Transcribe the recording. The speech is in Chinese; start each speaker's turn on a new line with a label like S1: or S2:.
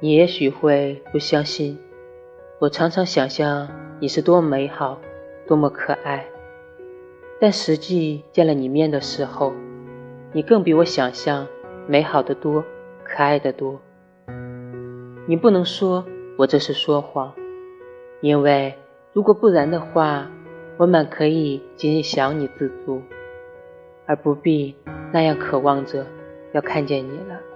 S1: 你也许会不相信我常常想象你是多么美好多么可爱。但实际见了你面的时候你更比我想象美好的多可爱的多。你不能说我这是说谎因为如果不然的话我满可以仅仅想你自足而不必那样渴望着要看见你了。